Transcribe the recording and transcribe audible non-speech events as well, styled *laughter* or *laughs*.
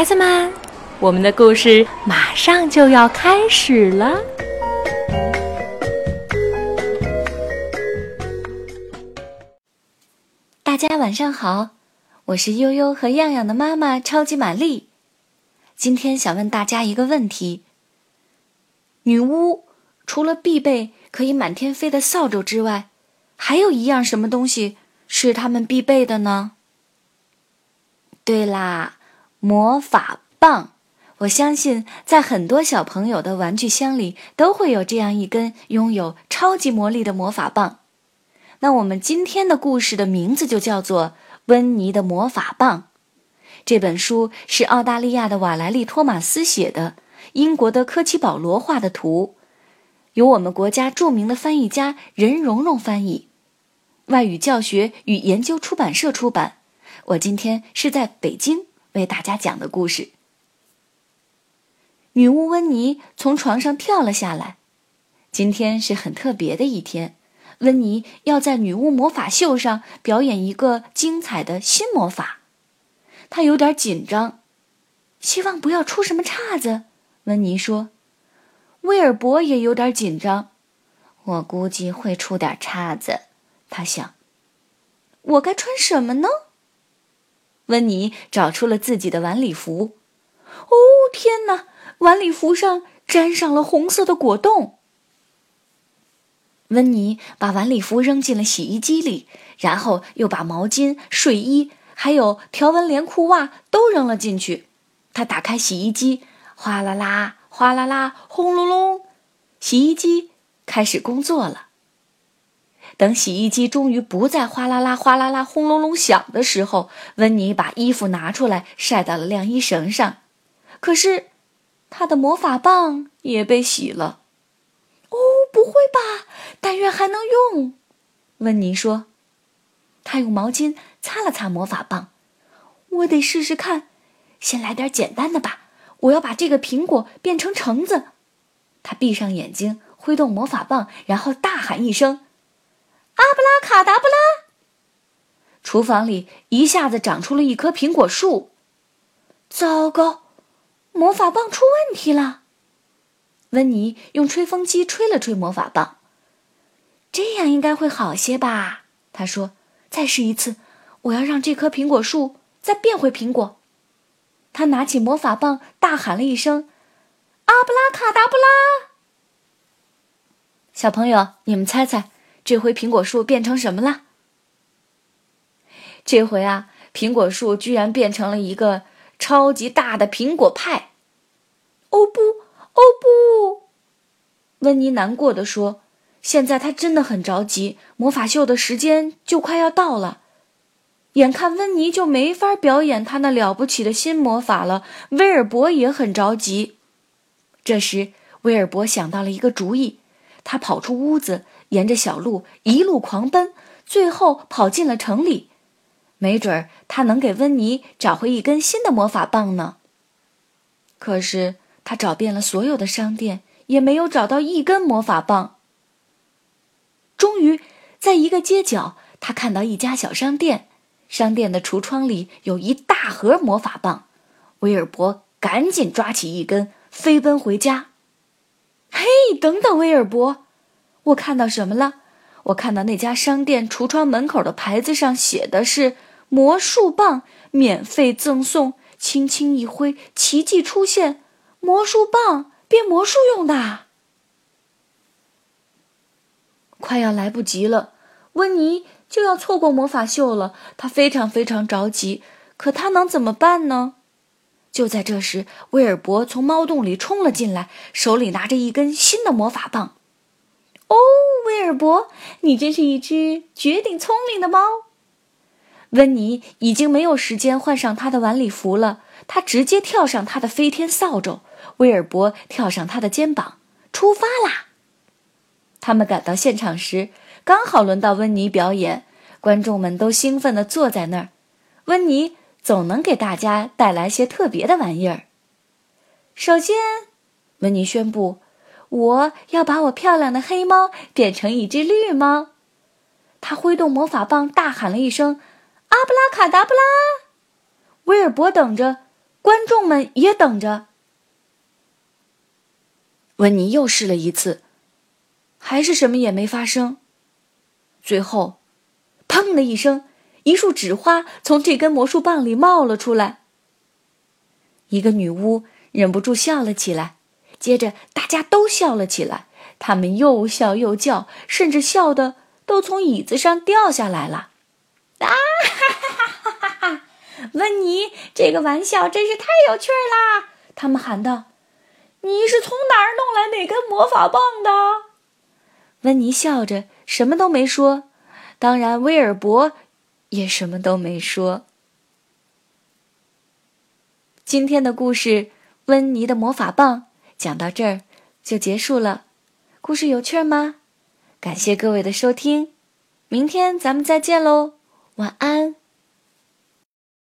孩子们，我们的故事马上就要开始了。大家晚上好，我是悠悠和样样的妈妈超级玛丽。今天想问大家一个问题：女巫除了必备可以满天飞的扫帚之外，还有一样什么东西是他们必备的呢？对啦，魔法棒！我相信在很多小朋友的玩具箱里都会有这样一根拥有超级魔力的魔法棒。那我们今天的故事的名字就叫做《温妮的魔法棒》。这本书是澳大利亚的瓦莱丽·托马斯写的，英国的科奇·保罗画的图，由我们国家著名的翻译家任蓉蓉翻译，外语教学与研究出版社出版。我今天是在北京为大家讲的故事。女巫温妮从床上跳了下来，今天是很特别的一天。温妮要在女巫魔法秀上表演一个精彩的新魔法，她有点紧张，希望不要出什么岔子。温妮说：“威尔伯也有点紧张，我估计会出点岔子。”他想：“我该穿什么呢？”温妮找出了自己的晚礼服。哦，天哪！晚礼服上沾上了红色的果冻。温妮把晚礼服扔进了洗衣机里，然后又把毛巾、睡衣还有条纹连裤袜都扔了进去。她打开洗衣机，哗啦啦，哗啦啦，轰隆隆，洗衣机开始工作了。等洗衣机终于不再哗啦啦、哗啦啦、轰隆隆响的时候，温妮把衣服拿出来晒到了晾衣绳上。可是，她的魔法棒也被洗了。哦，不会吧！但愿还能用。温妮说：“她用毛巾擦了擦魔法棒。我得试试看，先来点简单的吧。我要把这个苹果变成橙子。”她闭上眼睛，挥动魔法棒，然后大喊一声：“阿布拉卡达布拉！”厨房里一下子长出了一棵苹果树。糟糕，魔法棒出问题了。温妮用吹风机吹了吹魔法棒，这样应该会好些吧？他说：“再试一次，我要让这棵苹果树再变回苹果。”他拿起魔法棒，大喊了一声：“阿布拉卡达布拉！”小朋友，你们猜猜，这回苹果树变成什么了？这回啊，苹果树居然变成了一个超级大的苹果派！哦不！哦不，温妮难过的说：“现在他真的很着急，魔法秀的时间就快要到了，眼看温妮就没法表演他那了不起的新魔法了。”威尔伯也很着急。这时，威尔伯想到了一个主意，他跑出屋子，沿着小路一路狂奔，最后跑进了城里。没准儿他能给温妮找回一根新的魔法棒呢。可是。他找遍了所有的商店，也没有找到一根魔法棒。终于，在一个街角，他看到一家小商店，商店的橱窗里有一大盒魔法棒。威尔伯赶紧抓起一根，飞奔回家。嘿，等等，威尔伯，我看到什么了？我看到那家商店橱窗门口的牌子上写的是“魔术棒免费赠送”，轻轻一挥，奇迹出现。魔术棒变魔术用的，快要来不及了，温妮就要错过魔法秀了。她非常非常着急，可她能怎么办呢？就在这时，威尔伯从猫洞里冲了进来，手里拿着一根新的魔法棒。哦，威尔伯，你真是一只绝顶聪明的猫。温妮已经没有时间换上他的晚礼服了，他直接跳上他的飞天扫帚。威尔伯跳上他的肩膀，出发啦！他们赶到现场时，刚好轮到温妮表演。观众们都兴奋地坐在那儿。温妮总能给大家带来些特别的玩意儿。首先，温妮宣布：“我要把我漂亮的黑猫变成一只绿猫。”他挥动魔法棒，大喊了一声：“阿布拉卡达布拉！”威尔伯等着。观众们也等着。温妮又试了一次，还是什么也没发生。最后，砰的一声，一束纸花从这根魔术棒里冒了出来。一个女巫忍不住笑了起来，接着大家都笑了起来。他们又笑又叫，甚至笑的都从椅子上掉下来了。啊 *laughs* 哈哈哈哈哈！温妮，这个玩笑真是太有趣啦！他们喊道：“你是从哪儿弄来那根魔法棒的？”温妮笑着，什么都没说。当然，威尔伯也什么都没说。今天的故事《温妮的魔法棒》讲到这儿就结束了。故事有趣吗？感谢各位的收听，明天咱们再见喽，晚安。